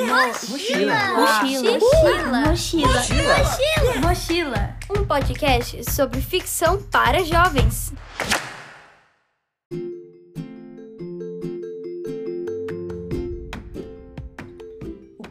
Mochila. Mochila. Mochila. Mochila. Mochila. Um podcast sobre ficção para jovens.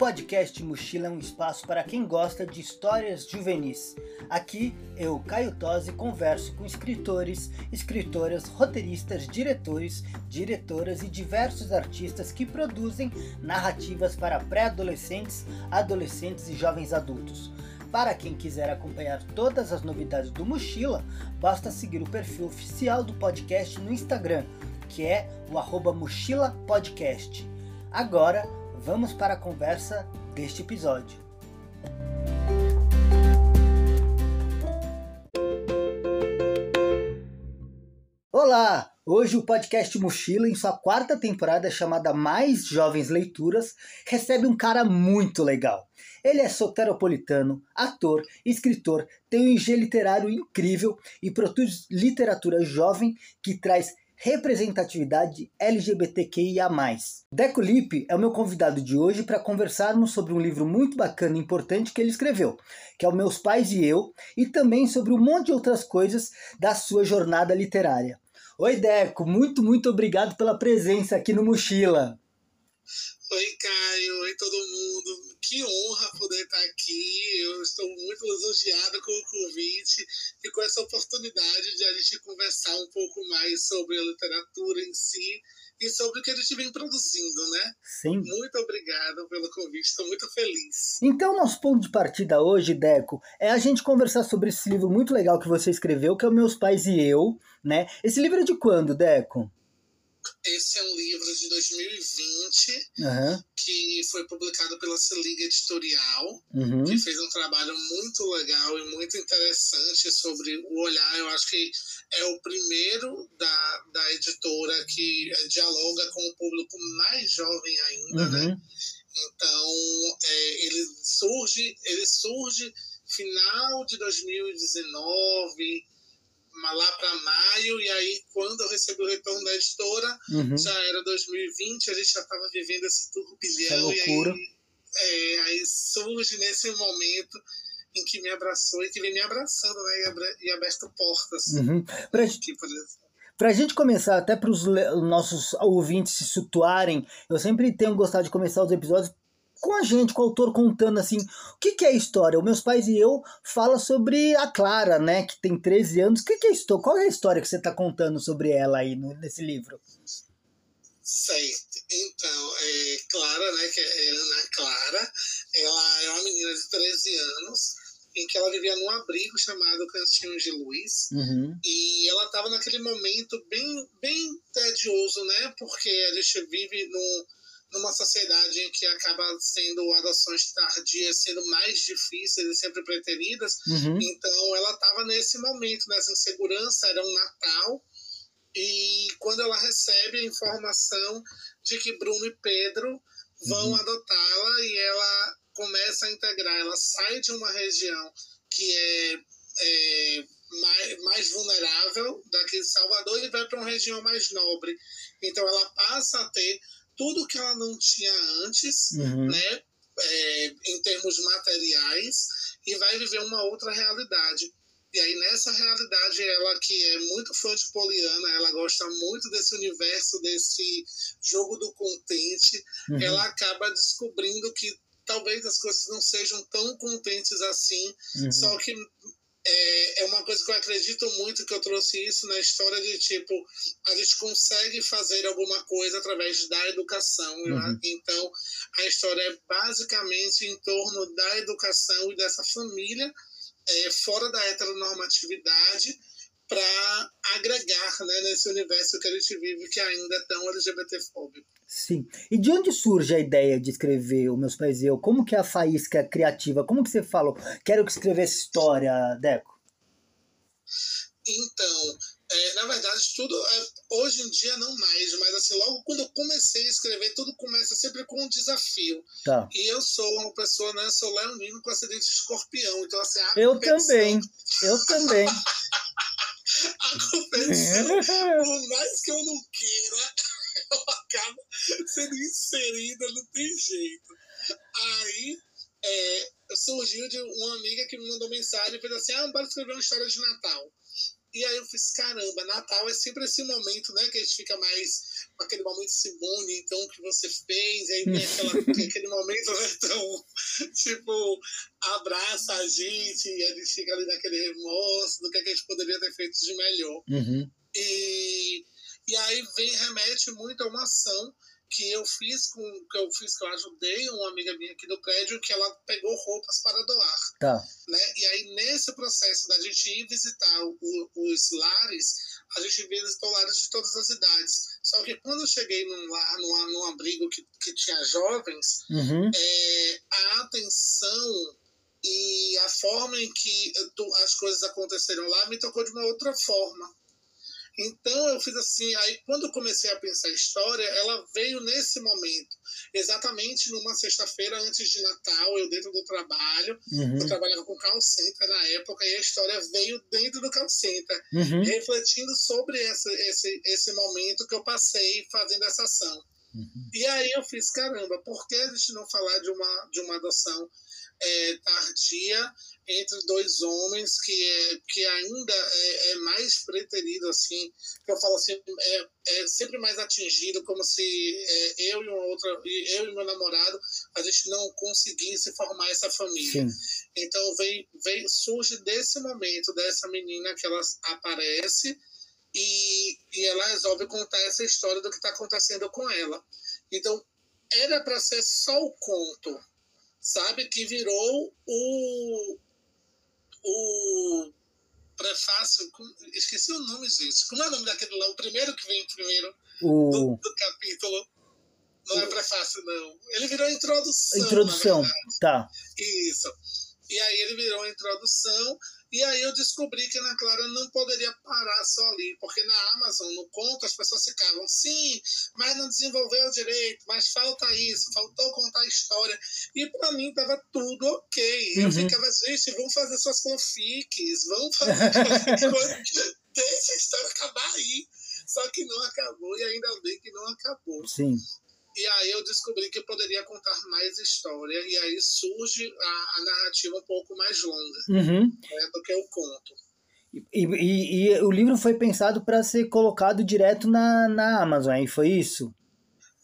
Podcast Mochila é um espaço para quem gosta de histórias juvenis. Aqui eu, Caio Tosi, converso com escritores, escritoras, roteiristas, diretores, diretoras e diversos artistas que produzem narrativas para pré-adolescentes, adolescentes e jovens adultos. Para quem quiser acompanhar todas as novidades do Mochila, basta seguir o perfil oficial do podcast no Instagram, que é o arroba Mochila Podcast. Agora, vamos para a conversa deste episódio. Olá! Hoje o podcast Mochila, em sua quarta temporada chamada Mais Jovens Leituras, recebe um cara muito legal. Ele é soteropolitano, ator, escritor, tem um IG literário incrível e produz literatura jovem que traz representatividade LGBTQIA+. Deco Lippe é o meu convidado de hoje para conversarmos sobre um livro muito bacana e importante que ele escreveu, que é o Meus Pais e Eu, e também sobre um monte de outras coisas da sua jornada literária. Oi Deco, muito, muito obrigado pela presença aqui no Mochila. Oi, Caio. Oi, todo mundo. Que honra poder estar aqui. Eu estou muito lisonjeado com o convite e com essa oportunidade de a gente conversar um pouco mais sobre a literatura em si e sobre o que a gente vem produzindo, né? Sim. Muito obrigado pelo convite. Estou muito feliz. Então, nosso ponto de partida hoje, Deco, é a gente conversar sobre esse livro muito legal que você escreveu, que é o Meus Pais e Eu, né? Esse livro é de quando, Deco? Esse é um livro de 2020 Aham. que foi publicado pela Seliga Editorial, Uhum. que fez um trabalho muito legal e muito interessante sobre o olhar. Eu acho que é o primeiro da, da editora que dialoga com o público mais jovem ainda, né? Uhum. Então, é, ele surge, ele surge final de 2019, ma- lá para maio, e aí quando eu recebi o retorno da editora, Uhum. já era 2020, a gente já estava vivendo esse turbilhão, Essa e loucura. aí, é, aí surge nesse momento em que me abraçou e que vem me abraçando, né, e, abra- e aberto portas. Uhum. Pra, exemplo, pra gente começar, até para os nossos ouvintes se situarem, eu sempre tenho gostado de começar os episódios com a gente, com o autor contando assim, o que, que é a história? O Meus Pais e Eu fala sobre a Clara, né, que tem 13 anos. O que, que é a história? Qual é a história que você está contando sobre ela aí no- nesse livro? Certo. Então, é, Clara, né, que é Ana Clara, ela é uma menina de 13 anos, em que ela vivia num abrigo chamado Cantinho de Luz, Uhum. e ela estava naquele momento bem, bem tedioso, né, porque a gente vive num, numa sociedade em que acaba sendo adoções tardias sendo mais difíceis e sempre preteridas, Uhum. então ela estava nesse momento, nessa insegurança, era um Natal, e quando ela recebe a informação de que Bruno e Pedro vão Uhum. adotá-la e ela começa a integrar, ela sai de uma região que é, é, mais, mais vulnerável daqui de Salvador e vai para uma região mais nobre. Então ela passa a ter tudo que ela não tinha antes, Uhum. né, é, em termos materiais, e vai viver uma outra realidade. E aí, nessa realidade, ela que é muito fã de Poliana, ela gosta muito desse universo, desse jogo do contente, Uhum. ela acaba descobrindo que talvez as coisas não sejam tão contentes assim, Uhum. só que é, é uma coisa que eu acredito muito que eu trouxe isso na história de tipo a gente consegue fazer alguma coisa através da educação Uhum. então a história é basicamente em torno da educação e dessa família é, fora da heteronormatividade para agregar né, nesse universo que a gente vive que ainda é tão LGBTfóbico. Sim. E de onde surge a ideia de escrever o Meus Pais e Eu? Como que é a faísca criativa? Como que você falou? Quero que escrever essa história, Deco. Então, é, na verdade, tudo é, hoje em dia não mais, mas assim, logo quando eu comecei a escrever, tudo começa sempre com um desafio. Tá. E eu sou uma pessoa, né? Sou leonino com acidente de escorpião. Então, assim, a Eu competição- também. Eu também. A competição, por mais que eu não queira, eu acabo sendo inserida, não tem jeito. Aí é, surgiu de uma amiga que me mandou mensagem e fez assim: ah, bora escrever uma história de Natal. E aí eu fiz, caramba, Natal é sempre esse momento, né? Que a gente fica mais com aquele momento Simone, então, que você fez, e aí vem aquela, aquele momento, né? Então, tipo, abraça a gente, e a gente fica ali naquele remorso do que, é que a gente poderia ter feito de melhor. Uhum. E, e aí vem, remete muito a uma ação que eu fiz com que eu fiz que eu ajudei uma amiga minha aqui do prédio que ela pegou roupas para doar Tá. né e aí nesse processo da gente ir visitar o- os lares a gente visitou lares de todas as idades só que quando eu cheguei num lar num, num abrigo que, que tinha jovens Uhum. é, a atenção e a forma em que as coisas aconteceram lá me tocou de uma outra forma. Então eu fiz assim, aí quando eu comecei a pensar a história, ela veio nesse momento, exatamente numa sexta-feira antes de Natal, eu dentro do trabalho, eu Uhum. trabalhava com call center na época e a história veio dentro do call center, Uhum. refletindo sobre esse, esse, esse momento que eu passei fazendo essa ação. Uhum. E aí eu fiz, caramba, por que a gente não falar de uma, de uma adoção é, tardia entre dois homens que, é, que ainda é, é mais preterido, assim, que eu falo assim, é, é sempre mais atingido, como se é, eu e uma outra, eu e meu namorado, a gente não conseguisse formar essa família. Sim. Então vem, vem, surge desse momento dessa menina que ela aparece e, e ela resolve contar essa história do que está acontecendo com ela. Então era para ser só o conto, sabe? Que virou o, o prefácio. Esqueci o nome, gente. Como é o nome daquele lá? O primeiro que vem primeiro do, O... do capítulo. Não é prefácio, não. Ele virou a introdução. Introdução. Tá. Isso. E aí ele virou a introdução, e aí eu descobri que Ana Clara não poderia parar só ali, porque na Amazon, no conto, as pessoas ficavam, sim, mas não desenvolveu direito, mas falta isso, faltou contar a história. E pra mim tava tudo ok. Eu Uhum. ficava, gente, vão fazer suas fanfics, vão fazer. Deixa a história acabar aí. Só que não acabou, e ainda bem que não acabou. Sim. E aí eu descobri que poderia contar mais história, e aí surge a, a narrativa um pouco mais longa Uhum. né, do que o conto. E, e, e o livro foi pensado para ser colocado direto na, na Amazon, aí foi isso?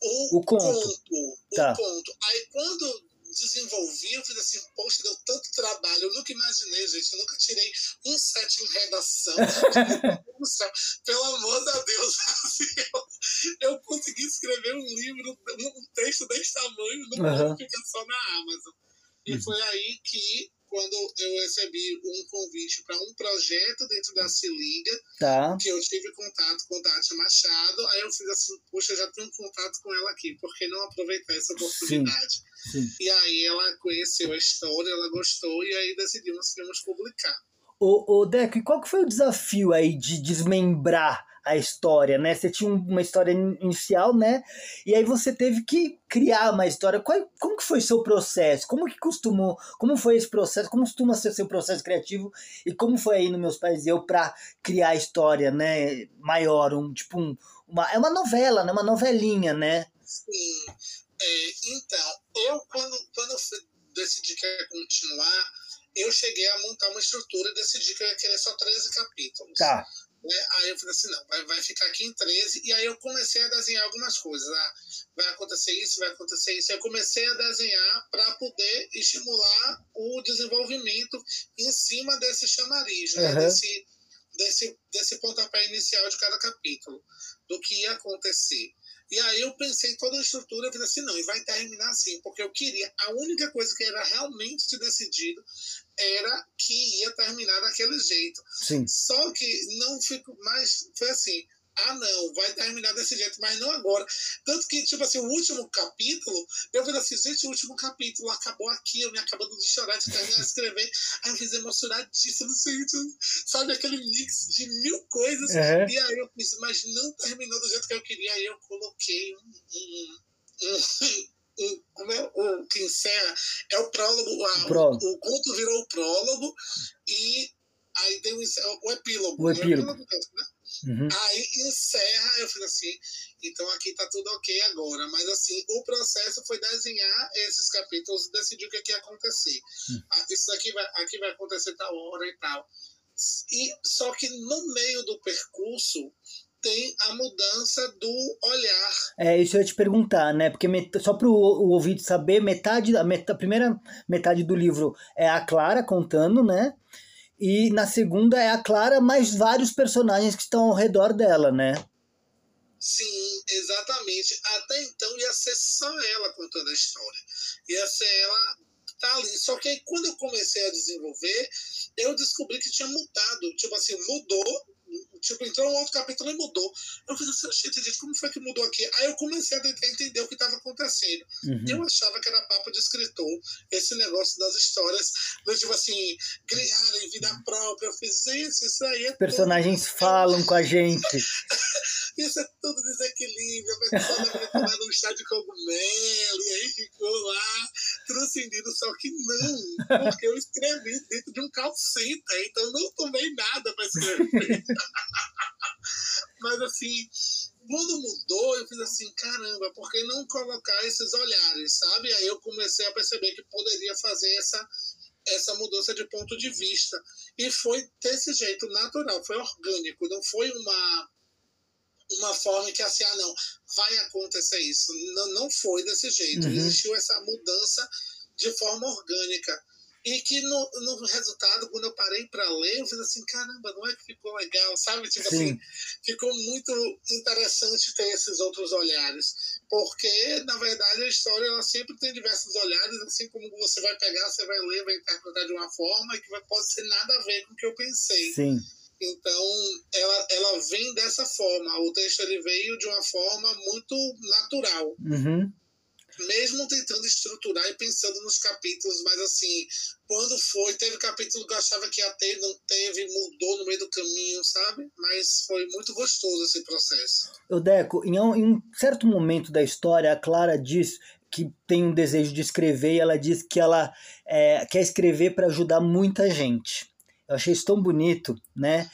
O, O conto. o Tá. conto. Aí quando desenvolvi, eu fiz assim, poxa, deu tanto trabalho, eu nunca imaginei, gente, eu nunca tirei um set em redação. Pelo amor de Deus, assim, eu, eu consegui escrever um livro, um texto desse tamanho, não pode ficar só na Amazon. E Uhum. foi aí que, quando eu recebi um convite para um projeto dentro da Se Liga, Tá. que eu tive contato com Tati Machado, aí eu fiz assim, poxa, eu já tenho contato com ela aqui, por que não aproveitar essa oportunidade? Sim. E aí ela conheceu a história, ela gostou, e aí decidimos que íamos publicar. Ô, ô Deco, e qual que foi o desafio aí de desmembrar a história, né? Você tinha um- uma história in- inicial, né? E aí você teve que criar uma história. Qual, como que foi seu processo? Como que costumou, como foi esse processo? Como costuma ser seu processo criativo? E como foi aí no Meus Pais e Eu pra criar a história, né? Maior, um tipo um, uma, é uma novela, né? Uma novelinha, né? Sim. É, então, eu, quando, quando eu decidi que ia continuar, eu cheguei a montar uma estrutura e decidi que eu ia querer só 13 capítulos. Tá. Né? Aí eu falei assim, não, vai, vai ficar aqui em 13. E aí eu comecei a desenhar algumas coisas. Ah, vai acontecer isso, vai acontecer isso. Eu comecei a desenhar para poder estimular o desenvolvimento em cima desse chamariz, né? Uhum. desse, desse, desse pontapé inicial de cada capítulo, do que ia acontecer. E aí eu pensei em toda a estrutura, eu falei assim, não, e vai terminar assim, porque eu queria, a única coisa que era realmente decidido era que ia terminar daquele jeito. Sim. Só que não fico mais. Foi assim. Ah, não, vai terminar desse jeito, mas não agora. Tanto que, tipo assim, o último capítulo, eu falei assim, gente, o último capítulo acabou aqui, eu me acabando de chorar, de terminar de escrever. Aí eu fiz emocionadíssimo, gente, sabe, aquele mix de mil coisas. Uhum. E aí eu fiz, mas não terminou do jeito que eu queria. Aí eu coloquei um. um, um, um como é o que encerra? É o prólogo. a- O prólogo. o conto virou o prólogo e aí tem o, encer- o epílogo. O né? epílogo. né? Uhum. Aí encerra, eu fiz assim, então aqui tá tudo ok agora. Mas assim, o processo foi desenhar esses capítulos e decidir o que, é que ia acontecer. Hum. Ah, Isso aqui vai, aqui vai acontecer tal hora e tal. E, só que no meio do percurso tem a mudança do olhar. É, isso eu ia te perguntar, né? Porque met... só para o ouvinte saber, metade, a, met... a primeira metade do livro é a Clara contando, né? E na segunda é a Clara, mais vários personagens que estão ao redor dela, né? Sim, exatamente. Até então ia ser só ela contando a história. Ia ser ela tá ali. Só que aí quando eu comecei a desenvolver, eu descobri que tinha mudado. Tipo assim, mudou. Tipo, entrou um outro capítulo e mudou. Eu falei assim, gente, gente, como foi que mudou aqui? Aí eu comecei a tentar entender o que estava acontecendo. Uhum. Eu achava que era papo de escritor, esse negócio das histórias, do tipo assim, criarem vida própria. Eu fiz, gente, isso aí é personagens falam com a gente. isso é tudo desequilíbrio, a pessoa menina lá no chá de cogumelo, e aí ficou lá transcendido, só que não, porque eu escrevi dentro de um calceta, então não tomei nada para escrever. Mas assim, quando mudou, eu fiz assim, caramba, por que não colocar esses olhares, sabe? Aí eu comecei a perceber que poderia fazer essa essa mudança de ponto de vista. E foi desse jeito natural, foi orgânico, não foi uma uma forma que assim, ah, não, vai acontecer isso. Não, não foi desse jeito. Uhum. Existiu essa mudança de forma orgânica. E que no, no resultado, quando eu parei para ler, eu fiz assim, caramba, não é que ficou legal, sabe? Tipo Sim. assim, ficou muito interessante ter esses outros olhares. Porque, na verdade, a história ela sempre tem diversos olhares, assim como você vai pegar, você vai ler, vai interpretar de uma forma que vai, pode ser nada a ver com o que eu pensei. Sim. Então, ela, ela vem dessa forma. O texto ele veio de uma forma muito natural, Uhum. mesmo tentando estruturar e pensando nos capítulos, mas assim, quando foi, teve capítulo que eu achava que ia ter, não teve, mudou no meio do caminho, sabe? Mas foi muito gostoso esse processo. O Deco, em um, em um certo momento da história, a Clara diz que tem um desejo de escrever e ela diz que ela é, quer escrever para ajudar muita gente. Eu achei isso tão bonito, né?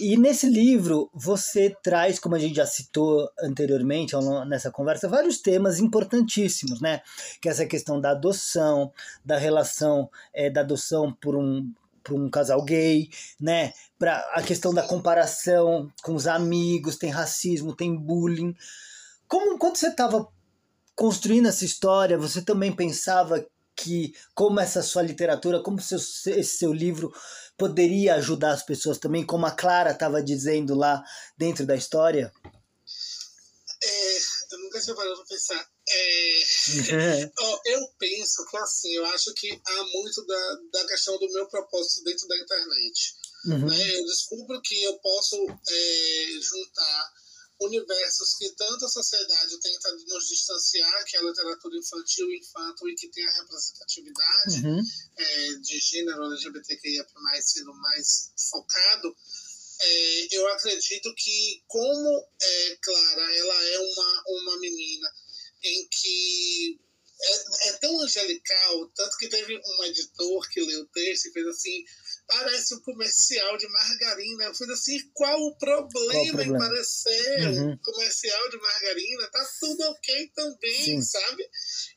E nesse livro você traz, como a gente já citou anteriormente nessa conversa, vários temas importantíssimos, né? Que é essa questão da adoção, da relação é, da adoção por um por um casal gay, né? Para a questão da comparação com os amigos, tem racismo, tem bullying. Como quando você estava construindo essa história, você também pensava que como essa sua literatura, como seu, esse seu livro poderia ajudar as pessoas também, como a Clara estava dizendo lá dentro da história? É, eu nunca tinha parado para pensar. É, ó, eu penso que assim, eu acho que há muito da, da questão do meu propósito dentro da internet. Uhum. né? Eu descubro que eu posso é, juntar universos que tanto a sociedade tenta nos distanciar, que é a literatura infantil e infanto, e que tem a representatividade Uhum. é, de gênero LGBTQIA+, sendo mais focado, é, eu acredito que como é, Clara, ela é uma, uma menina em que é, é tão angelical, tanto que teve um editor que leu o texto e fez assim, parece um comercial de margarina. Eu fiz assim, qual o problema, Qual o problema? em parecer Uhum. um comercial de margarina? Tá tudo ok também, Sim. sabe?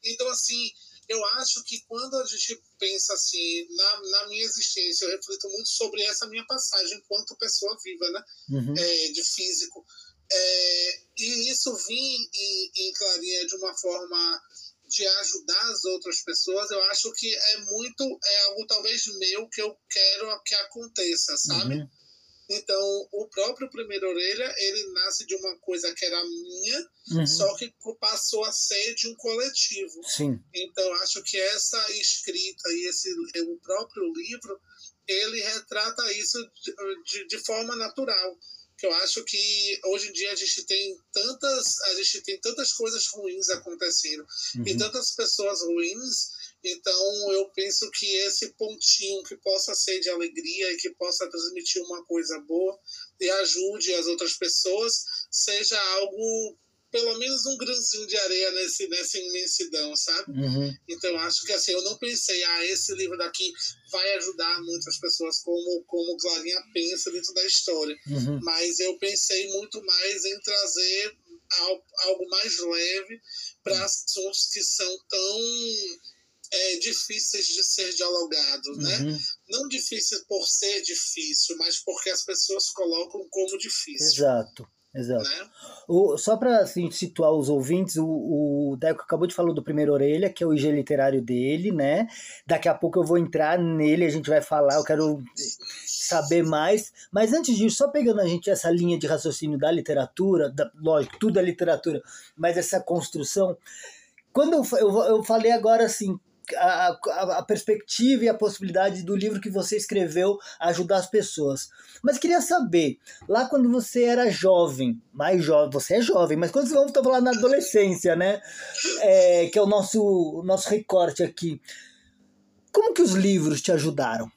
Então, assim, eu acho que quando a gente pensa assim, na, na minha existência, eu reflito muito sobre essa minha passagem enquanto pessoa viva, né? Uhum. É, de físico. É, e isso vir em, em Clarinha de uma forma de ajudar as outras pessoas, eu acho que é muito, é algo talvez meu que eu quero que aconteça, sabe? Uhum. Então, o próprio Primeiro Orelha, ele nasce de uma coisa que era minha, Uhum. só que passou a ser de um coletivo. Sim. Então, acho que essa escrita e esse, o próprio livro, ele retrata isso de, de, de forma natural. Que eu acho que hoje em dia a gente tem tantas, a gente tem tantas coisas ruins acontecendo e Uhum. tantas pessoas ruins. Então, eu penso que esse pontinho que possa ser de alegria e que possa transmitir uma coisa boa e ajude as outras pessoas, seja algo pelo menos um grãozinho de areia nesse, nessa imensidão, sabe? Uhum. Então acho que assim, eu não pensei, ah, esse livro daqui vai ajudar muitas pessoas como, como Clarinha pensa dentro da história. Uhum. Mas eu pensei muito mais em trazer algo mais leve para assuntos que são tão é, difíceis de ser dialogados, né? Uhum. Não difíceis por ser difícil, mas porque as pessoas colocam como difícil. Exato. Exato. Né? O, só para assim, situar os ouvintes, o, o Deco acabou de falar do Primeiro Orelha, que é o IG literário dele, né? Daqui a pouco eu vou entrar nele, a gente vai falar, eu quero saber mais. Mas antes disso, só pegando a gente essa linha de raciocínio da literatura, da, lógico, tudo é literatura, mas essa construção. Quando eu, eu, eu falei agora assim, a, a, a, perspectiva e a possibilidade do livro que você escreveu ajudar as pessoas. Mas queria saber, lá quando você era jovem, mais jovem, você é jovem, mas quando vamos falando na adolescência, né? É, que é o nosso, o nosso recorte aqui. Como que os livros te ajudaram?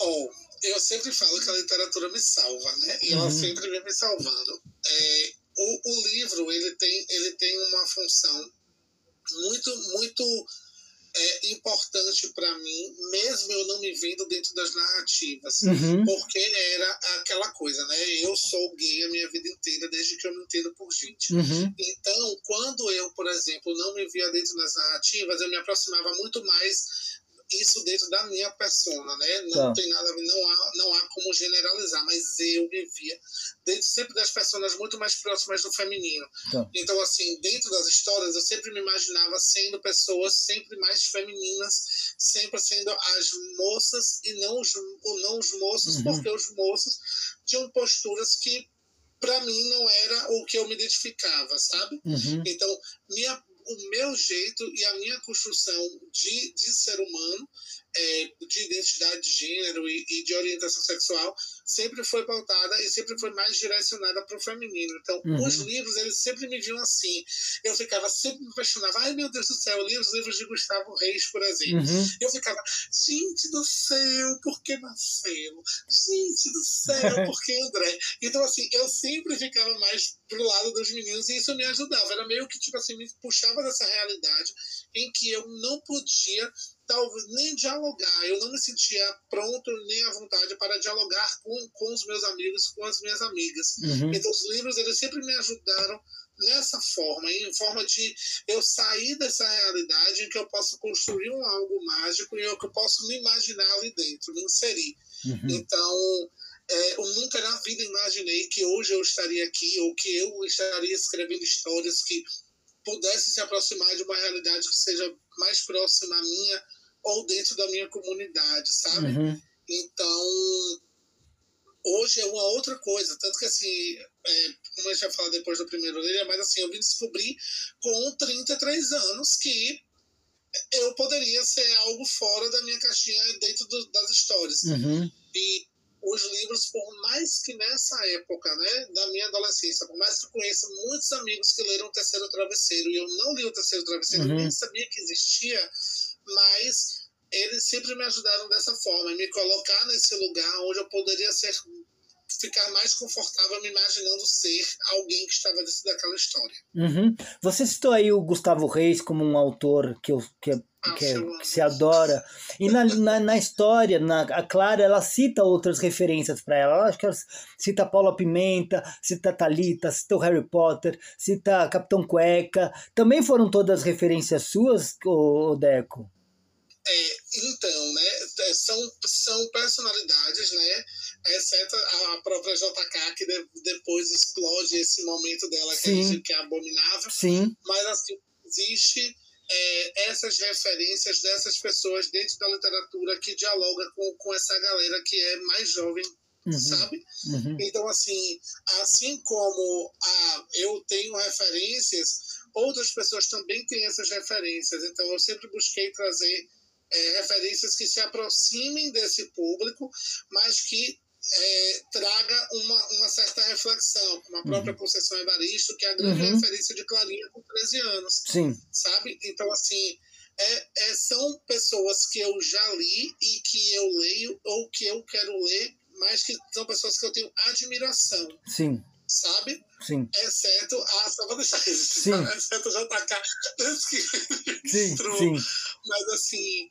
Oh, eu sempre falo que a literatura me salva, né? E ela uhum. sempre vem me salvando. É, o, o livro ele tem, ele tem uma função muito, muito é, importante para mim, mesmo eu não me vendo dentro das narrativas. Uhum. Porque era aquela coisa, né? Eu sou gay a minha vida inteira, desde que eu me entendo por gente. Uhum. Então, quando eu, por exemplo, não me via dentro das narrativas, eu me aproximava muito mais isso dentro da minha persona, né? Não tá. tem nada não há, não há como generalizar, mas eu me via dentro sempre das personas muito mais próximas do feminino. Tá. Então, assim, dentro das histórias, eu sempre me imaginava sendo pessoas sempre mais femininas, sempre sendo as moças e não os, não os moços, uhum. porque os moços tinham posturas que para mim não era o que eu me identificava, sabe? Uhum. Então, minha o meu jeito e a minha construção de, de ser humano, é, de identidade de gênero e, e, de orientação sexual, sempre foi pautada e sempre foi mais direcionada para o feminino. Então, uhum. os livros, eles sempre me viam assim. Eu ficava sempre me questionava, ai meu Deus do céu, eu li os livros de Gustavo Reis, por exemplo. Uhum. Eu ficava, gente do céu, por que Marcelo? Gente do céu, por que André? Então, assim, eu sempre ficava mais pro lado dos meninos e isso me ajudava. Era meio que, tipo assim, me puxava dessa realidade em que eu não podia talvez nem dialogar. Eu não me sentia pronto nem à vontade para dialogar com, com os meus amigos, com as minhas amigas. Uhum. Então, os livros eles sempre me ajudaram nessa forma, em forma de eu sair dessa realidade em que eu posso construir um algo mágico e eu que eu posso me imaginar ali dentro, me inserir. Uhum. Então, é, eu nunca na vida imaginei que hoje eu estaria aqui ou que eu estaria escrevendo histórias que pudessem se aproximar de uma realidade que seja mais próxima à minha ou dentro da minha comunidade, sabe? Uhum. Então, hoje é uma outra coisa. Tanto que, assim, é, como a gente vai falar depois do primeiro orelha, mas assim, eu vim descobrir com 33 anos que eu poderia ser algo fora da minha caixinha dentro do, das histórias. Uhum. E os livros, por mais que nessa época, né, da minha adolescência, por mais que eu conheça muitos amigos que leram o Terceiro Travesseiro, e eu não li o Terceiro Travesseiro, uhum. nem sabia que existia, mas eles sempre me ajudaram dessa forma, me colocar nesse lugar onde eu poderia ser ficar mais confortável me imaginando ser alguém que estava dentro daquela história. Uhum. Você citou aí o Gustavo Reis como um autor que, eu, que, ah, que, que se adora. E na, na, na, história, na, a Clara, ela cita outras referências para ela. ela. Acho que ela cita Paula Pimenta, cita Talita, cita o Harry Potter, cita Capitão Cueca. Também foram todas referências suas, o Deco? É, então, né, é, são, são personalidades, né, exceto a própria JK, que de, depois explode esse momento dela que, gente, que é abominável. Sim. Mas, assim, existe é, essas referências dessas pessoas dentro da literatura que dialoga com, com essa galera que é mais jovem, Uhum. sabe? Uhum. Então, assim, assim como a, eu tenho referências, outras pessoas também têm essas referências. Então, eu sempre busquei trazer é, referências que se aproximem desse público, mas que é, traga uma, uma certa reflexão, como a própria Uhum. Conceição Evaristo, que é a grande Uhum. referência de Clarinha com 13 anos, Sim. sabe? Então, assim, é, é, são pessoas que eu já li e que eu leio ou que eu quero ler, mas que são pessoas que eu tenho admiração, Sim. sabe? Sim. Exceto a. Só vou deixar isso. Sim. Exceto o JK. Sim, sim. Mas assim.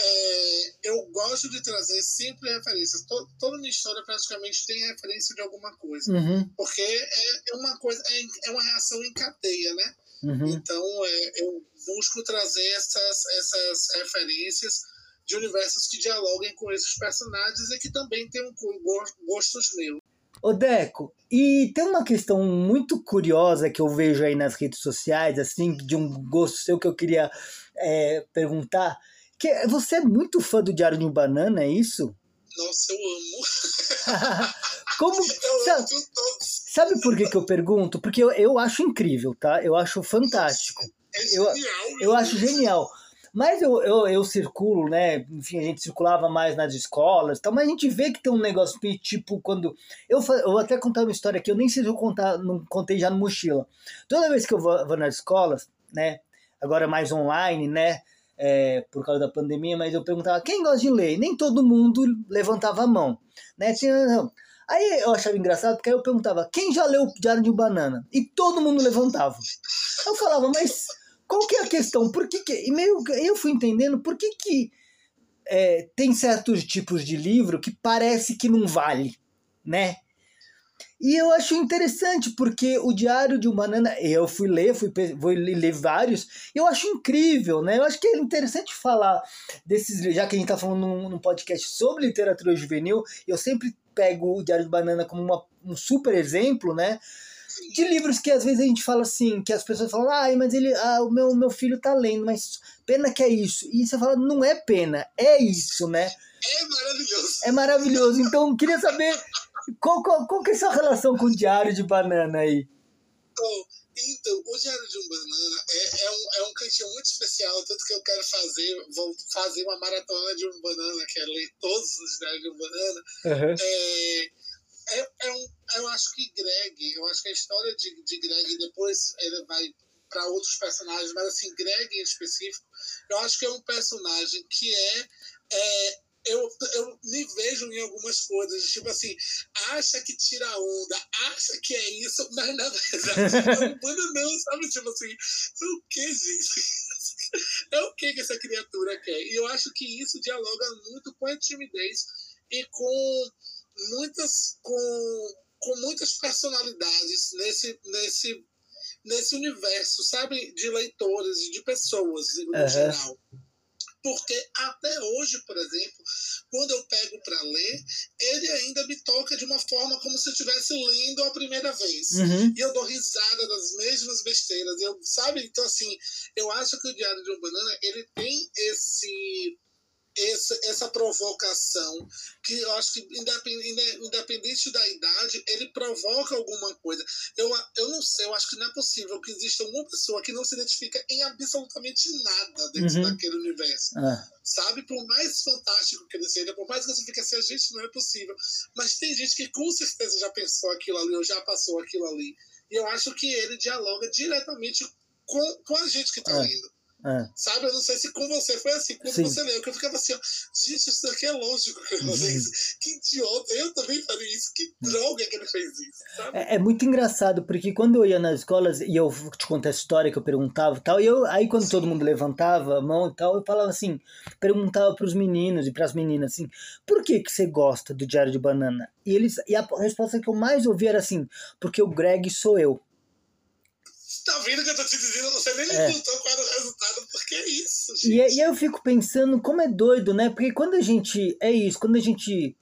É, eu gosto de trazer sempre referências. To- toda minha história praticamente tem referência de alguma coisa. Uhum, Porque é, é uma coisa, é, é uma reação em cadeia, né? uhum. Então é, eu busco trazer essas, essas referências de universos que dialoguem com esses personagens e que também tenham gostos meus. Ô Deco, e tem uma questão muito curiosa que eu vejo aí nas redes sociais, assim, de um gosto seu que eu queria é, perguntar, que você é muito fã do Diário de um Banana, é isso? Nossa, eu amo. Como, Eu sabe, amo todos. sabe por que, que eu pergunto? Porque eu, eu acho incrível, tá? Eu acho fantástico. É Eu- genial. Eu acho genial. Mas eu, eu, eu circulo, né? Enfim, a gente circulava mais nas escolas, e tal, mas a gente vê que tem um negócio tipo quando. Eu, eu vou até contar uma história aqui, eu nem sei se eu contar, não contei já no mochila. Toda vez que eu vou, vou nas escolas, né? Agora mais online, né? É, por causa da pandemia, mas eu perguntava quem gosta de ler? E nem todo mundo levantava a mão, né? Tinha, aí eu achava engraçado porque aí eu perguntava quem já leu o Diário de um Banana? E todo mundo levantava. Eu falava, mas qual que é a questão? Por que, que e meio eu fui entendendo por que que é, tem certos tipos de livro que parece que não vale, né? E eu acho interessante, porque o Diário de um Banana, eu fui ler, fui, vou ler vários, e eu acho incrível, né? Eu acho que é interessante falar desses, já que a gente tá falando num, num podcast sobre literatura juvenil, eu sempre pego o Diário de Banana como uma, um super exemplo, né? De livros que às vezes a gente fala assim, que as pessoas falam, ai, mas ele, ah, o meu, meu filho tá lendo, mas pena que é isso. E você fala, não é pena, é isso, né? É maravilhoso. É maravilhoso. Então, eu queria saber qual, qual, qual que é a sua relação com o Diário de Banana aí? Então, então, o Diário de um Banana é, é, um, é um cantinho muito especial, tanto que eu quero fazer, vou fazer uma maratona de um banana, que é ler todos os Diários de um Banana. É, é, é um, eu acho que Greg, eu acho que a história de, de Greg depois ele vai para outros personagens, mas assim, Greg em específico, eu acho que é um personagem que é, é eu, eu me vejo em algumas coisas, tipo assim, acha que tira onda, acha que é isso, mas na verdade é um bananão, sabe? Tipo assim, o que, gente? É o que que essa criatura quer? E eu acho que isso dialoga muito com a timidez e com muitas com, com muitas personalidades nesse nesse nesse universo, sabe, de leitores e de pessoas no Aham. geral. Porque até hoje, por exemplo, quando eu pego para ler, ele ainda me toca de uma forma como se eu estivesse lendo a primeira vez. Uhum. E eu dou risada das mesmas besteiras. Eu, sabe? Então, assim, eu acho que o Diário de um Banana, ele tem esse, esse essa provocação que eu acho que, independente, independente da idade, ele provoca alguma coisa. Eu, eu não sei, eu acho que não é possível que exista uma pessoa que não se identifica em absolutamente nada dentro Uhum. daquele universo Ah, sabe? Por mais fantástico que ele seja, por mais que você fique assim, a gente não é possível. Mas tem gente que com certeza já pensou aquilo ali, ou já passou aquilo ali. E eu acho que ele dialoga diretamente com, com a gente que tá É. lendo. Ah. Sabe? Eu não sei se com você foi assim. Quando Sim. você leu, que eu ficava assim, ó, gente, isso aqui é lógico que Uhum. fez isso. Que idiota, eu também faria isso. Que droga que ele fez isso, sabe? É, é muito engraçado, porque quando eu ia nas escolas e eu te contar a história que eu perguntava e tal, e eu, aí quando todo mundo levantava a mão e tal, eu falava assim, perguntava pros meninos e pras meninas assim, por que que você gosta do Diário de Banana? E eles e a resposta que eu mais ouvi era assim, porque o Greg sou eu. Tá vendo que eu tô te dizendo? Você nem É. contou qual era o resultado, porque é isso, gente. E, e aí eu fico pensando como é doido, né? Porque quando a gente. É isso, quando a gente.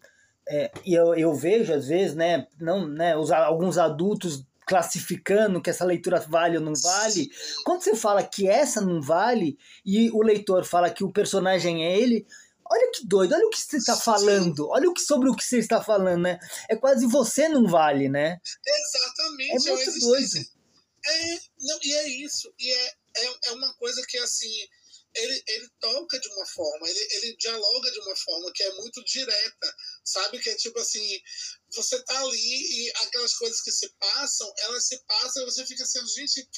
é, e eu, eu vejo, às vezes, né? Não, né os, alguns adultos classificando que essa leitura vale ou não vale. Quando você fala que essa não vale e o leitor fala que o personagem é ele. Olha que doido, olha o que você está falando, olha o que, sobre o que você está falando, né? É quase você não vale, né? Exatamente. É uma muito doido. É, não, e é isso. E é, é, é uma coisa que, assim, ele, ele toca de uma forma, ele, ele dialoga de uma forma que é muito direta, sabe? Que é tipo assim, você tá ali e aquelas coisas que se passam, elas se passam e você fica assim, gente,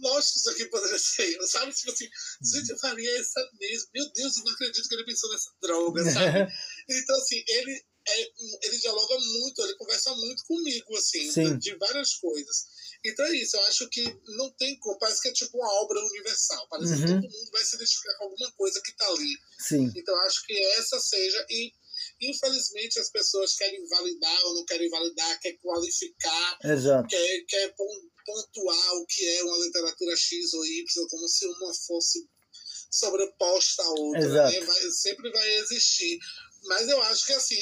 lógico que isso aqui poderia ser sabe? Tipo assim, gente, eu faria essa mesmo. Meu Deus, eu não acredito que ele pensou nessa droga, sabe? Então, assim, ele é, ele dialoga muito, ele conversa muito comigo, assim, Sim. de várias coisas. Então é isso, eu acho que não tem como, parece que é tipo uma obra universal, parece que Uhum. todo mundo vai se identificar com alguma coisa que tá ali. Sim. Então eu acho que essa seja, e infelizmente as pessoas querem validar ou não querem validar, quer qualificar, Exato. quer, quer pon- pontuar o que é uma literatura X ou Y, como se uma fosse sobreposta à outra, né? Vai- sempre vai existir. Mas eu acho que assim,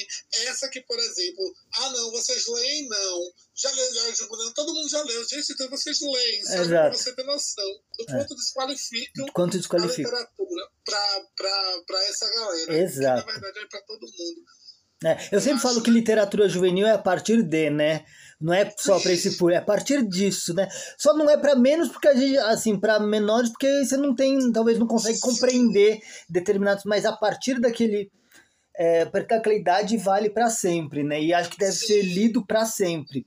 essa que, por exemplo, ah não, vocês leem não. Já leu Jorge Gurano, todo mundo já leu. Gente, então vocês leem? Exato. Pra você ter noção do quanto desqualificam Quanto a desqualifica. literatura pra, pra, pra essa galera. Exato. Que, na verdade é pra todo mundo. É, eu sempre acho- falo que literatura juvenil é a partir de, né? Não é só para esse público, é a partir disso, né? Só não é para menos porque a gente, assim, para menores porque você não tem, talvez não consegue compreender determinados, mas a partir daquele é, daquela idade vale para sempre, né? E acho que deve ser lido para sempre.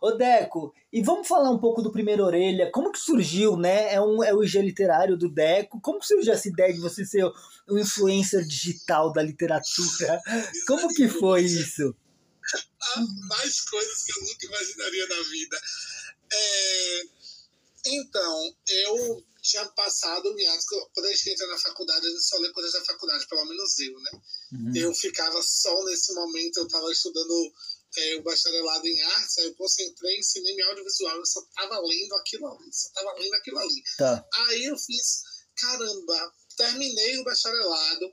Ô Deco, e vamos falar um pouco do Primeiro Orelha, como que surgiu, né? É, um, é o IG literário do Deco, como que surgiu essa ideia de você ser o influencer digital da literatura? Como que foi isso? há mais coisas que eu nunca imaginaria na vida. É, então, eu tinha passado o hiato, quando a gente entra na faculdade, a gente só lê coisas da faculdade, pelo menos eu, né? Uhum. Eu ficava só nesse momento, eu estava estudando é, o bacharelado em artes, aí eu concentrei em cinema e audiovisual, eu só estava lendo aquilo ali, só estava lendo aquilo ali. Tá. Aí eu fiz, caramba, terminei o bacharelado,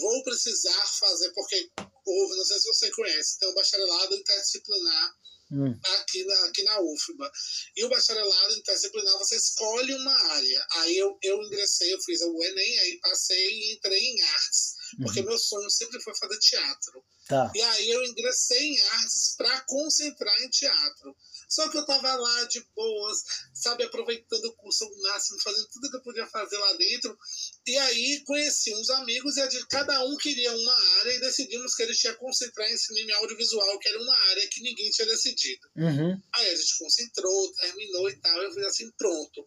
vou precisar fazer, porque, o- não sei se você conhece, tem um bacharelado interdisciplinar Hum. aqui na, aqui na UFBA. E o bacharelado interdisciplinar, você escolhe uma área. Aí eu, eu ingressei, eu fiz o Enem, aí passei e entrei em artes, porque meu sonho sempre foi fazer teatro. Tá. E aí eu ingressei em artes para concentrar em teatro. Só que eu tava lá de boas, sabe, aproveitando o curso ao máximo, fazendo tudo que eu podia fazer lá dentro. E aí conheci uns amigos e cada um queria uma área e decidimos que a gente ia concentrar em cinema e audiovisual, que era uma área que ninguém tinha decidido. Uhum. Aí a gente concentrou, terminou e tal. Eu fiz assim, pronto.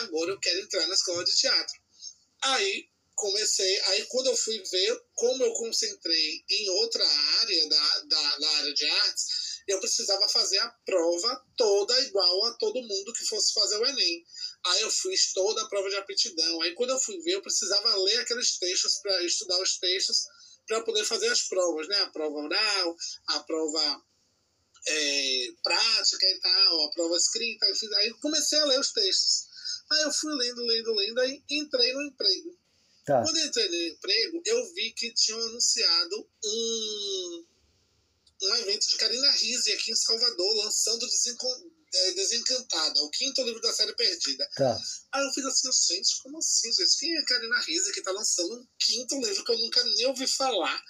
Agora eu quero entrar na escola de teatro. Aí comecei, aí quando eu fui ver como eu concentrei em outra área da, da, da área de artes, eu precisava fazer a prova toda igual a todo mundo que fosse fazer o Enem. Aí eu fiz toda a prova de aptidão. Aí quando eu fui ver, eu precisava ler aqueles textos para estudar os textos para poder fazer as provas, né? A prova oral, a prova é, prática e tal, a prova escrita. Eu fiz, aí comecei a ler os textos. Aí eu fui lendo, lendo, lendo, aí entrei no emprego. Tá. Quando eu entrei no emprego, eu vi que tinham anunciado um, um evento de Karina Risse aqui em Salvador, lançando é, Desencantada, o quinto livro da série Perdida. Tá. Aí eu fiz assim, gente, como assim, gente? Quem é Karina Risse que tá lançando um quinto livro que eu nunca nem ouvi falar?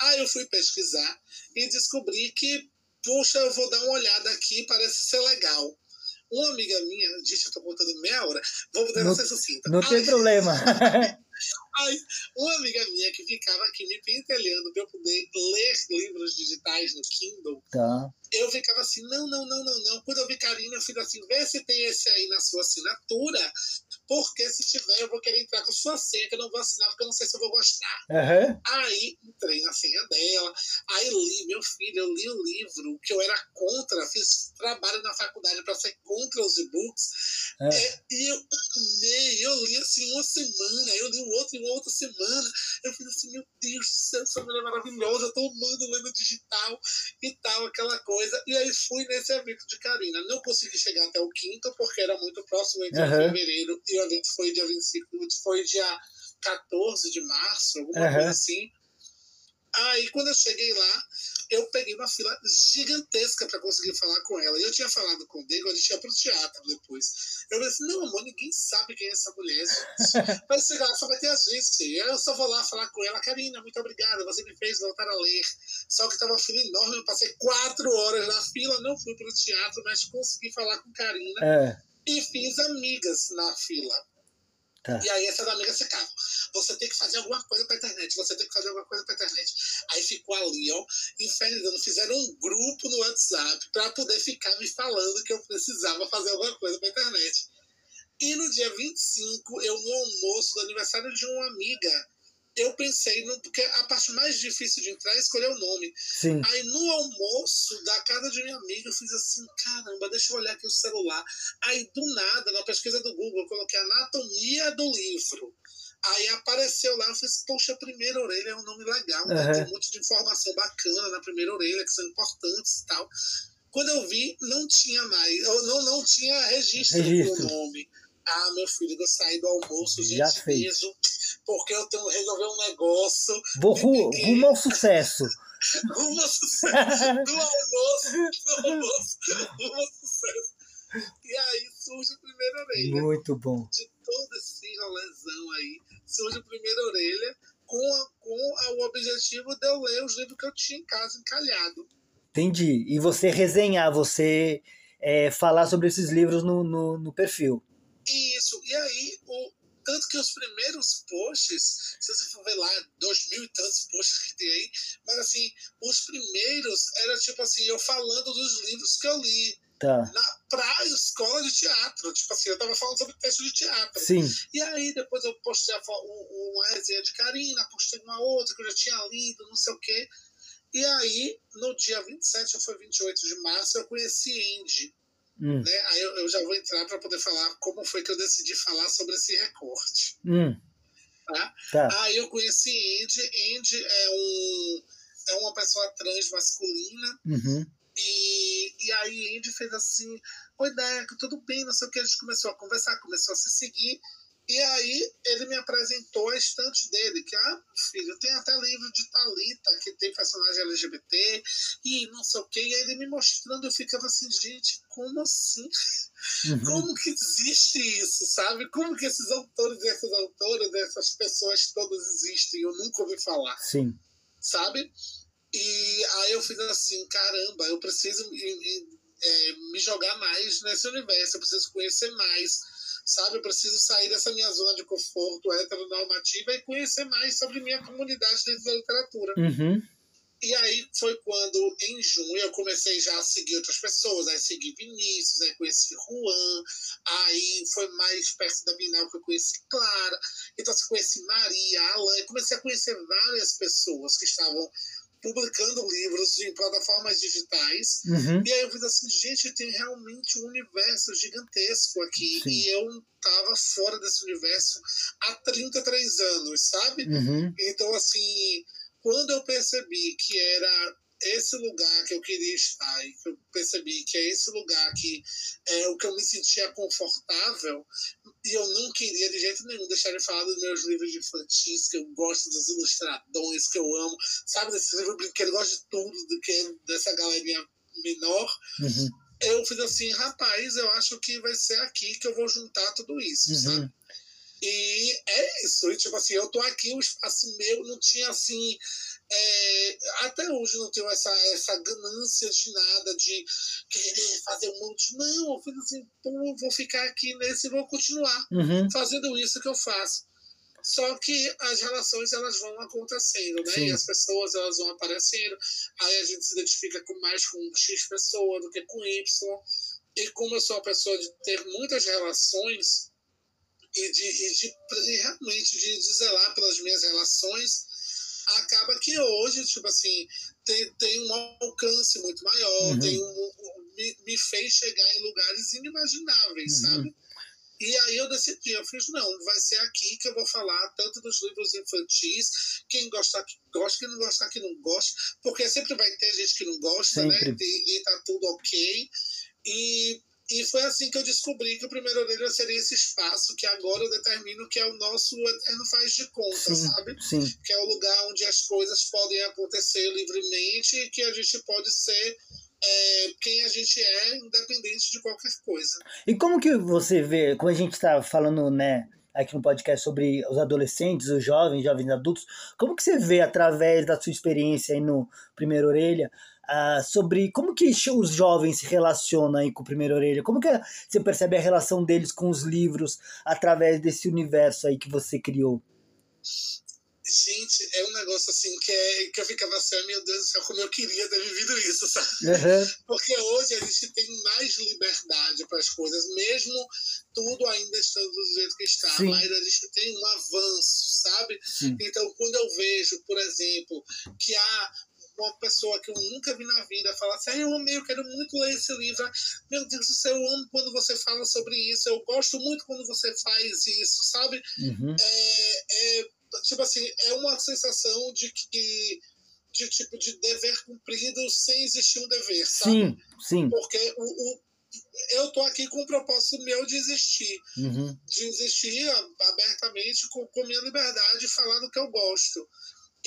Aí eu fui pesquisar e descobri que, puxa, eu vou dar uma olhada aqui, parece ser legal. Uma amiga minha, gente, eu tô contando meia hora, vou poder Não- ser sucinta. Não tem problema. Aí, uma amiga minha que ficava aqui me pentelhando para eu poder ler livros digitais no Kindle, tá. eu ficava assim, não, não, não, não, não. Quando eu vi Karina, eu fiz assim, vê se tem esse aí na sua assinatura, porque se tiver eu vou querer entrar com sua senha, que eu não vou assinar porque eu não sei se eu vou gostar. Aham. Aí entrei na senha dela, aí li, meu filho, eu li o livro que eu era contra, fiz trabalho na faculdade para ser contra os e-books, É. é, e eu amei, eu li assim uma semana, eu li o outro em outra semana, eu fiz assim, meu Deus do céu, essa mulher é maravilhosa, eu tô amando lendo digital e tal, aquela coisa, e aí fui nesse evento de Karina, não consegui chegar até o quinto, porque era muito próximo, entre Aham. fevereiro e evento foi dia 25, foi dia 14 de março, alguma Aham. coisa assim. Aí, quando eu cheguei lá, eu peguei uma fila gigantesca para conseguir falar com ela. E eu tinha falado com o Diego, a gente ia pro teatro depois. Eu falei assim: não, amor, ninguém sabe quem é essa mulher, gente. Vai chegar lá, só vai ter a gente. Eu só vou lá falar com ela. Karina, muito obrigada, você me fez voltar a ler. Só que tava uma fila enorme, eu passei quatro horas na fila, não fui pro teatro, mas consegui falar com Karina É. e fiz amigas na fila. Tá. E aí essas amigas ficavam. Você tem que fazer alguma coisa pra internet, você tem que fazer alguma coisa pra internet. Aí ficou ali, ó, infernizando. Fizeram um grupo no WhatsApp pra poder ficar me falando que eu precisava fazer alguma coisa pra internet. E no dia 25, eu no almoço do aniversário de uma amiga, eu pensei, no, porque a parte mais difícil de entrar é escolher o nome. Sim. Aí no almoço da casa de minha amiga, eu fiz assim: caramba, deixa eu olhar aqui o celular. Aí do nada, na pesquisa do Google, eu coloquei Anatomia do Livro. Aí apareceu lá, eu fiz, poxa, primeira orelha é um nome legal, né? Uhum. Tem um monte de informação bacana na primeira orelha, que são importantes e tal. Quando eu vi, não tinha mais, eu não, não tinha registro, Registro. do nome. Ah, meu filho, eu saí do almoço, Já gente, fez. mesmo, porque eu tenho que resolver um negócio, Vou ru- rumo ao sucesso. rumo ao sucesso, do almoço, do almoço, rumo ao sucesso. E aí surge a primeira orelha Muito bom. de todo esse rolezão aí, surge a primeira orelha com, a- com a- o objetivo de eu ler os livros que eu tinha em casa encalhado. Entendi. E você resenhar, você é, falar sobre esses livros no, no, no perfil. Isso, e aí, o, tanto que os primeiros posts, se você for ver lá, dois mil e tantos posts que tem aí, mas assim, os primeiros era tipo assim, eu falando dos livros que eu li Tá. na, pra escola de teatro. Tipo assim, eu tava falando sobre texto de teatro. Sim. E aí depois eu postei a um- uma resenha de Karina, postei uma outra que eu já tinha lido, não sei o quê. E aí, no dia 27 ou foi 28 de março, eu conheci Andy. Hum. Né? Aí eu, eu já vou entrar para poder falar como foi que eu decidi falar sobre esse recorte. Hum. Tá? Tá. Aí eu conheci Andy. Andy é, um, é uma pessoa trans masculina. Uhum. E, e aí Andy fez assim, oi Deco, tudo bem, não sei o que, a gente começou a conversar, começou a se seguir, e aí ele me apresentou a estante dele, que, ah, filho, tem até livro de Thalita, que tem personagem LGBT, e não sei o que, e aí ele me mostrando, eu ficava assim, gente, como assim? Uhum. Como que existe isso, sabe? Como que esses autores e essas autoras, essas pessoas todas existem, eu nunca ouvi falar Sim. sabe? E aí eu fiz assim, caramba, eu preciso me, me- é, me jogar mais nesse universo, eu preciso conhecer mais, sabe? Eu preciso sair dessa minha zona de conforto heteronormativa e conhecer mais sobre minha comunidade dentro da literatura. Uhum. E aí foi quando, em junho, eu comecei já a seguir outras pessoas. Aí segui Vinícius, aí conheci Juan, aí foi mais perto da Bienal que eu conheci Clara. Então, assim, conheci Maria, Alan, e comecei a conhecer várias pessoas que estavam publicando livros em plataformas digitais. Uhum. E aí eu fiz assim, gente, tem realmente um universo gigantesco aqui. Sim. E eu tava fora desse universo há 33 anos, sabe? Uhum. Então, assim, quando eu percebi que era esse lugar que eu queria estar, e que eu percebi que é esse lugar que é o que eu me sentia confortável, e eu não queria de jeito nenhum deixar de falar dos meus livros de infantis, que eu gosto dos ilustradores, que eu amo, sabe, desses livros brinquedos, eu gosto de tudo, do que dessa galerinha menor. Uhum. Eu fiz assim, rapaz, eu acho que vai ser aqui que eu vou juntar tudo isso, sabe? Uhum. E é isso, e, tipo assim, eu tô aqui, o espaço meu não tinha assim. É, até hoje não tenho essa, essa ganância de nada, de querer fazer um monte. Não, eu fiz assim, pô, vou ficar aqui nesse e vou continuar Uhum. fazendo isso que eu faço. Só que as relações elas vão acontecendo, né? Sim. E as pessoas elas vão aparecendo. Aí a gente se identifica com mais com X pessoa do que com Y. E como eu sou uma pessoa de ter muitas relações e de, e de e realmente de, de zelar pelas minhas relações, acaba que hoje, tipo assim, tem, tem um alcance muito maior, Uhum. tem um, um- me, me fez chegar em lugares inimagináveis, Uhum. sabe? E aí eu decidi, eu fiz, não, vai ser aqui que eu vou falar tanto dos livros infantis, quem gostar que gosta, quem não gostar que não gosta, porque sempre vai ter gente que não gosta, Sempre. né? E, e tá tudo ok. E, e foi assim que eu descobri que o Primeiro Orelha seria esse espaço que agora eu determino que é o nosso eterno faz de conta, Sim. sabe? Sim. Que é o lugar onde as coisas podem acontecer livremente e que a gente pode ser é, quem a gente é, independente de qualquer coisa. E como que você vê, como a gente está falando, né, aqui no podcast sobre os adolescentes, os jovens, jovens adultos, como que você vê através da sua experiência aí no Primeiro Orelha, ah, sobre como que os jovens se relacionam aí com o Primeiro Orelha? Como que você percebe a relação deles com os livros através desse universo aí que você criou? Gente, é um negócio assim que, é, que eu ficava assim, "Ai, meu Deus do céu, como eu queria ter vivido isso, sabe? Uhum. Porque hoje a gente tem mais liberdade para as coisas, mesmo tudo ainda estando do jeito que está, Sim. mas a gente tem um avanço, sabe? Sim. Então, quando eu vejo, por exemplo, que há uma pessoa que eu nunca vi na vida falar assim, ah, eu amei, eu quero muito ler esse livro. Meu Deus do céu, eu amo quando você fala sobre isso, eu gosto muito quando você faz isso, sabe? Uhum. É, é, tipo assim, é uma sensação de que de tipo de dever cumprido sem existir um dever, sabe? Sim, sim. Porque o, o, eu tô aqui com o propósito meu de existir, Uhum. de existir abertamente com, com minha liberdade de falar do que eu gosto.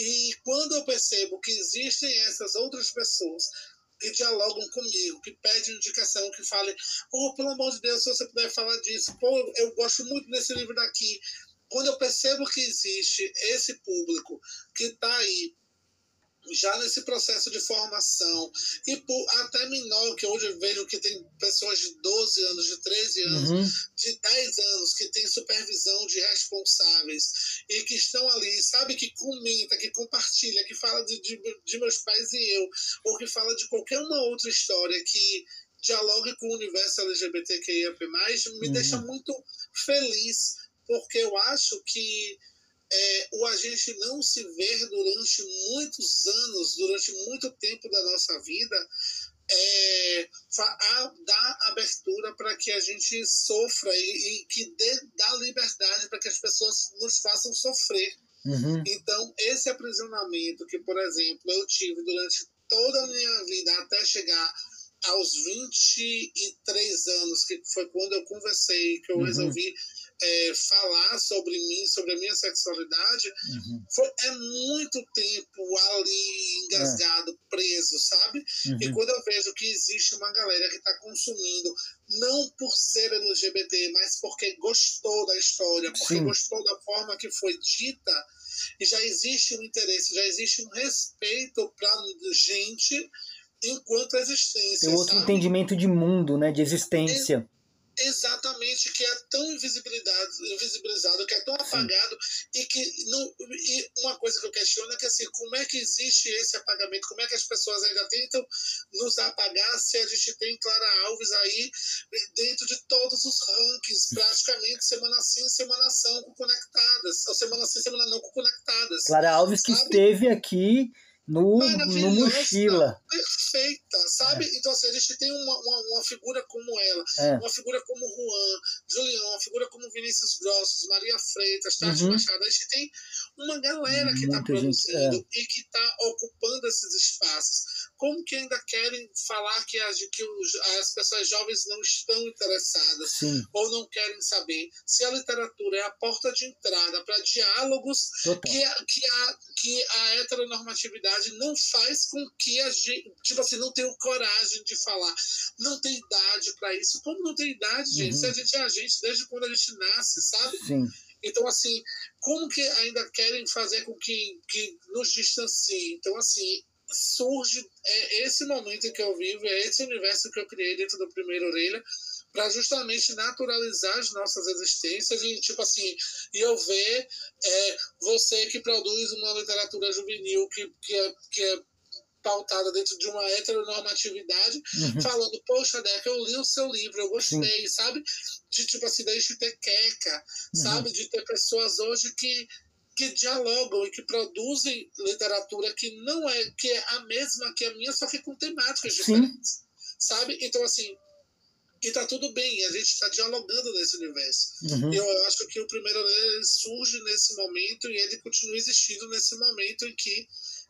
E quando eu percebo que existem essas outras pessoas que dialogam comigo, que pedem indicação, que falem, oh, pelo amor de Deus, se você puder falar disso, pô, eu gosto muito desse livro daqui. Quando eu percebo que existe esse público que está aí já nesse processo de formação, e por, até menor, que hoje eu vejo que tem pessoas de 12 anos, de 13 anos, Uhum. de 10 anos, que tem supervisão de responsáveis e que estão ali, sabe, que comenta, que compartilha, que fala de, de, de meus pais e eu, ou que fala de qualquer uma outra história que dialogue com o universo LGBTQIA+, me Uhum. deixa muito feliz, porque eu acho que é, o a gente não se ver durante muitos anos, durante muito tempo da nossa vida, é, a- dá abertura para que a gente sofra e, e que dê, dá liberdade para que as pessoas nos façam sofrer. Uhum. Então, esse aprisionamento que, por exemplo, eu tive durante toda a minha vida até chegar aos 23 anos, que foi quando eu conversei, que eu Uhum. resolvi é, falar sobre mim, sobre a minha sexualidade, Uhum. foi, é muito tempo ali engasgado, preso, sabe? E Uhum. quando eu vejo que existe uma galera que está consumindo, não por ser LGBT, mas porque gostou da história, porque Sim. gostou da forma que foi dita, e já existe um interesse, já existe um respeito para gente enquanto existência. Tem outro sabe? entendimento de mundo, né? De existência. Exatamente, que é tão invisibilizado, invisibilizado que é tão apagado, e que não, e uma coisa que eu questiono é que assim, como é que existe esse apagamento? Como é que as pessoas ainda tentam nos apagar se a gente tem Clara Alves aí dentro de todos os rankings, praticamente semana sim, semana não, conectadas, ou semana sim, semana não, conectadas. Clara Alves que Sabe? esteve aqui no, no Maravilhosa, Mochila. Perfeita, sabe? Então, assim, a gente tem uma, uma, uma figura como ela, É. uma figura como Juan, Julião, uma figura como Vinícius Grossos, Maria Freitas, Tati Uhum. Machado. A gente tem uma galera que está é. produzindo e que está ocupando esses espaços. Como que ainda querem falar que, as, que os, as pessoas jovens não estão interessadas? Sim, Ou não querem saber se a literatura é a porta de entrada para diálogos total. que a, que a, que a heteronormatividade não faz com que a gente, tipo assim, não tenha coragem de falar. Não tem idade para isso. Como não tem idade, gente? Uhum. Se a gente é a gente desde quando a gente nasce, sabe? Sim. Então, assim, como que ainda querem fazer com que, que nos distancie? Então, assim, surge é esse momento que eu vivo, é esse universo que eu criei dentro do Primeira Orelha, para justamente naturalizar as nossas existências e, tipo assim, e eu ver é, você que produz uma literatura juvenil que, que, é, que é pautada dentro de uma heteronormatividade, Uhum. falando, poxa, Deca, eu li o seu livro, eu gostei, sabe? De, tipo assim, da gente ter queca, Uhum. sabe? De ter pessoas hoje que que dialogam e que produzem literatura que não é que é a mesma que a minha, só que com temáticas Sim. diferentes, sabe? Então assim, e tá tudo bem, a gente está dialogando nesse universo. Uhum. Eu acho que o primeiro ele surge nesse momento e ele continua existindo nesse momento em que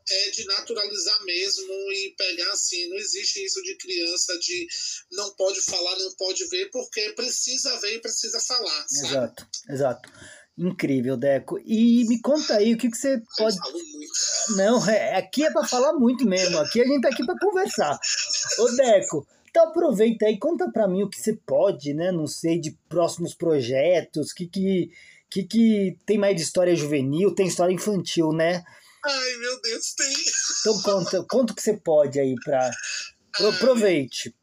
é de naturalizar mesmo e pegar assim, não existe isso de criança de não pode falar, não pode ver, porque precisa ver e precisa falar, sabe? Exato, exato. Incrível, Deco. E me conta aí o que, que você pode. Não, é, aqui é para falar muito mesmo. Aqui a gente tá aqui para conversar. Ô, Deco, então aproveita aí, conta para mim o que você pode, né? Não sei, de próximos projetos, que que, que que tem mais de história juvenil, tem história infantil, né? Ai, meu Deus, tem. Então conta, conta o que você pode aí para aproveite.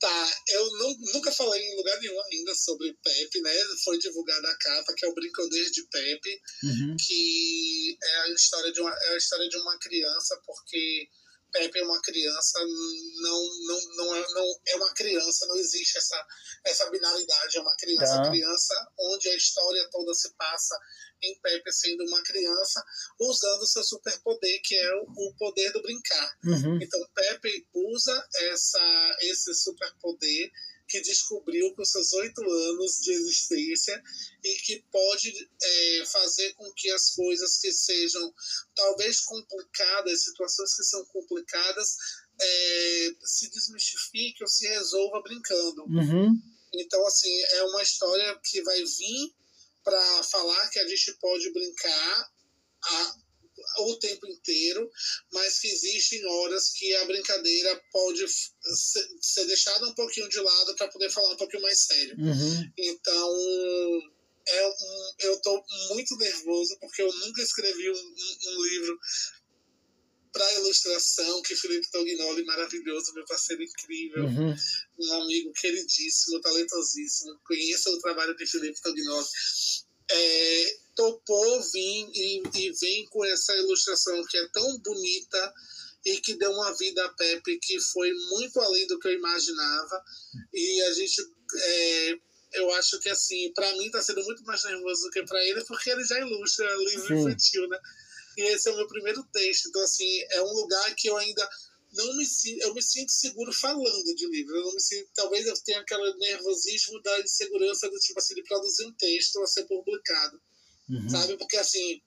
Tá, eu não, nunca falei em lugar nenhum ainda sobre Pepe, né? Foi divulgada a capa, que é o Brincadeira de Pepe, Uhum. que é a história de uma, é a história de uma criança, porque Pepe é uma criança, não, não, não, é, não é uma criança, não existe essa, essa binaridade, é uma criança, Tá. criança, onde a história toda se passa em Pepe sendo uma criança, usando seu superpoder, que é o, o poder do brincar. Uhum. Então, Pepe usa essa, esse superpoder que descobriu com seus oito anos de existência e que pode é, fazer com que as coisas que sejam talvez complicadas, situações que são complicadas, é, se desmistifique ou se resolva brincando. Uhum. Então, assim, é uma história que vai vir para falar que a gente pode brincar a, o tempo inteiro, mas que existem horas que a brincadeira pode ser deixada um pouquinho de lado para poder falar um pouquinho mais sério. Uhum. Então, é um, eu estou muito nervoso porque eu nunca escrevi um, um- um livro para ilustração que Felipe Tognoli, maravilhoso, meu parceiro incrível, Uhum. um amigo queridíssimo, talentosíssimo, conheça o trabalho de Felipe Tognoli, é, topou vir e, e vem com essa ilustração que é tão bonita e que deu uma vida a Pepe que foi muito além do que eu imaginava. E a gente, é, eu acho que assim, para mim está sendo muito mais nervoso do que para ele, porque ele já ilustra livro Sim. infantil, né? E esse é o meu primeiro texto, então assim, é um lugar que eu ainda não me sinto, eu me sinto seguro falando de livro. Eu não me sinto, talvez eu tenha aquele nervosismo da insegurança do tipo assim de produzir um texto a ser publicado, Uhum. sabe? Porque assim,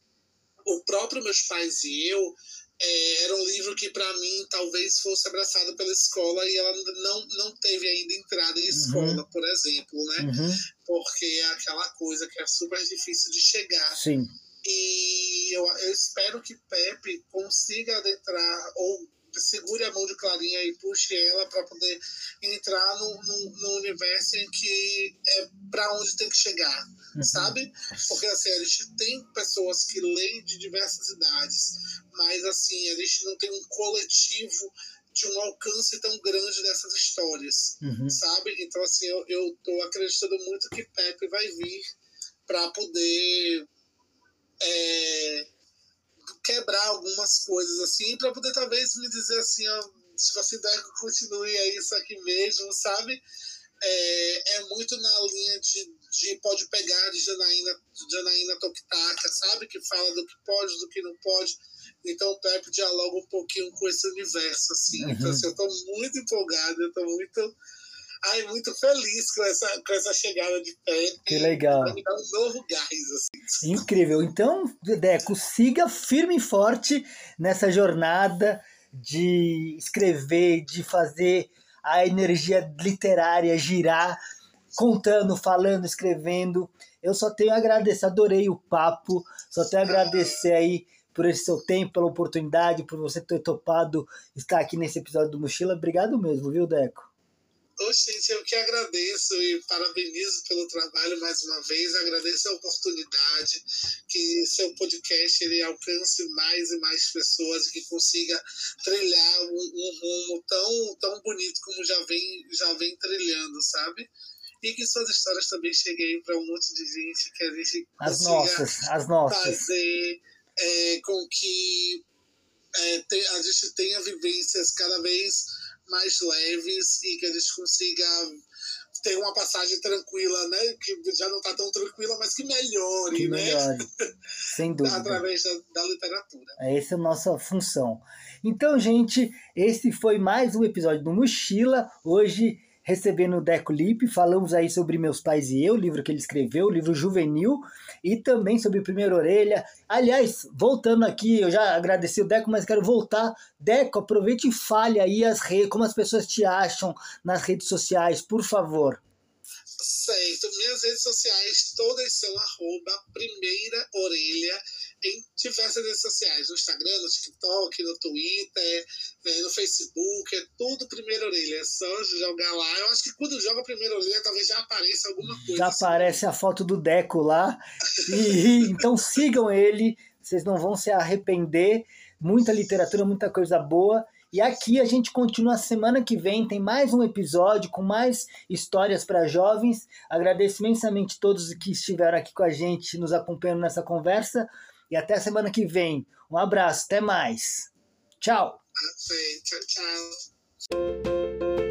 o próprio meus pais e eu é, era um livro que para mim talvez fosse abraçado pela escola e ela não não teve ainda entrada em escola, por exemplo, né? Uhum. Porque é aquela coisa que é super difícil de chegar. Sim. E eu, eu espero que Pepe consiga adentrar ou segure a mão de Clarinha e puxe ela para poder entrar no, no, no universo em que é para onde tem que chegar, Uhum. sabe? Porque assim, a gente tem pessoas que leem de diversas idades, mas assim, a gente não tem um coletivo de um alcance tão grande dessas histórias Uhum. sabe? Então, assim, eu, eu tô acreditando muito que Pepe vai vir para poder é, quebrar algumas coisas, assim, para poder talvez me dizer assim, ó, se você der, continue é isso aqui mesmo, sabe? É, é muito na linha de, de pode pegar de Janaína, de Janaína Tokitaka, sabe? Que fala do que pode, do que não pode. Então o Pepe dialoga um pouquinho com esse universo, assim. Então, Uhum. assim, eu tô muito empolgado, eu tô muito. Ai, muito feliz com essa, com essa chegada de Pepe. Que legal. Vai me dar um novo gás, assim. Incrível. Então, Deco, siga firme e forte nessa jornada de escrever, de fazer a energia literária girar, contando, falando, escrevendo. Eu só tenho a agradecer, adorei o papo, só tenho a agradecer aí por esse seu tempo, pela oportunidade, por você ter topado estar aqui nesse episódio do Mochila. Obrigado mesmo, viu, Deco? Ô, gente, eu que agradeço e parabenizo pelo trabalho mais uma vez. Agradeço a oportunidade que seu podcast ele alcance mais e mais pessoas e que consiga trilhar um, um rumo tão, tão bonito como já vem, já vem trilhando, sabe? E que suas histórias também cheguem para um monte de gente que a gente As nossas, as nossas. fazer é, com que é, te- a gente tenha vivências cada vez mais leves e que a gente consiga ter uma passagem tranquila, né? Que já não está tão tranquila, mas que melhore, Que né? melhore. Sem dúvida. Através da, da literatura. Essa é a nossa função. Então, gente, esse foi mais um episódio do Mochila. Hoje, recebendo o Deco Lipe, falamos aí sobre Meus Pais e Eu, o livro que ele escreveu, o livro juvenil, e também sobre Primeira Orelha. Aliás, voltando aqui, eu já agradeci o Deco, mas quero voltar. Deco, aproveite e fale aí as redes, como as pessoas te acham nas redes sociais, por favor. Certo. Minhas redes sociais todas são arroba primeira orelha em diversas redes sociais. No Instagram, no TikTok, no Twitter, né, no Facebook. É tudo primeira orelha. É só jogar lá. Eu acho que quando joga primeira orelha, talvez já apareça alguma coisa. Já assim. aparece a foto do Deco lá. E, então sigam ele, vocês não vão se arrepender. Muita literatura, muita coisa boa. E aqui a gente continua semana que vem, tem mais um episódio com mais histórias para jovens. Agradeço imensamente todos que estiveram aqui com a gente, nos acompanhando nessa conversa. E até semana que vem. Um abraço, até mais. Tchau! Tchau, tchau.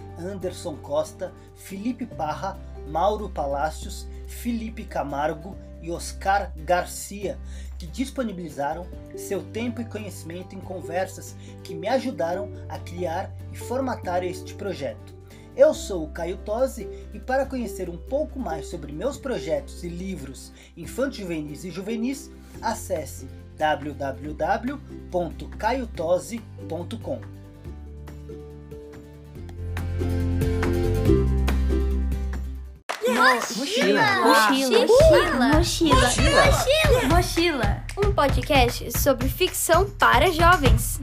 Anderson Costa, Felipe Parra, Mauro Palácios, Felipe Camargo e Oscar Garcia, que disponibilizaram seu tempo e conhecimento em conversas que me ajudaram a criar e formatar este projeto. Eu sou o Caio Tosi e para conhecer um pouco mais sobre meus projetos e livros infanto-juvenis e juvenis, acesse www.caiotose.com. Mochila. Mochila. Mochila. Mochila. Mochila. Um podcast sobre ficção para jovens.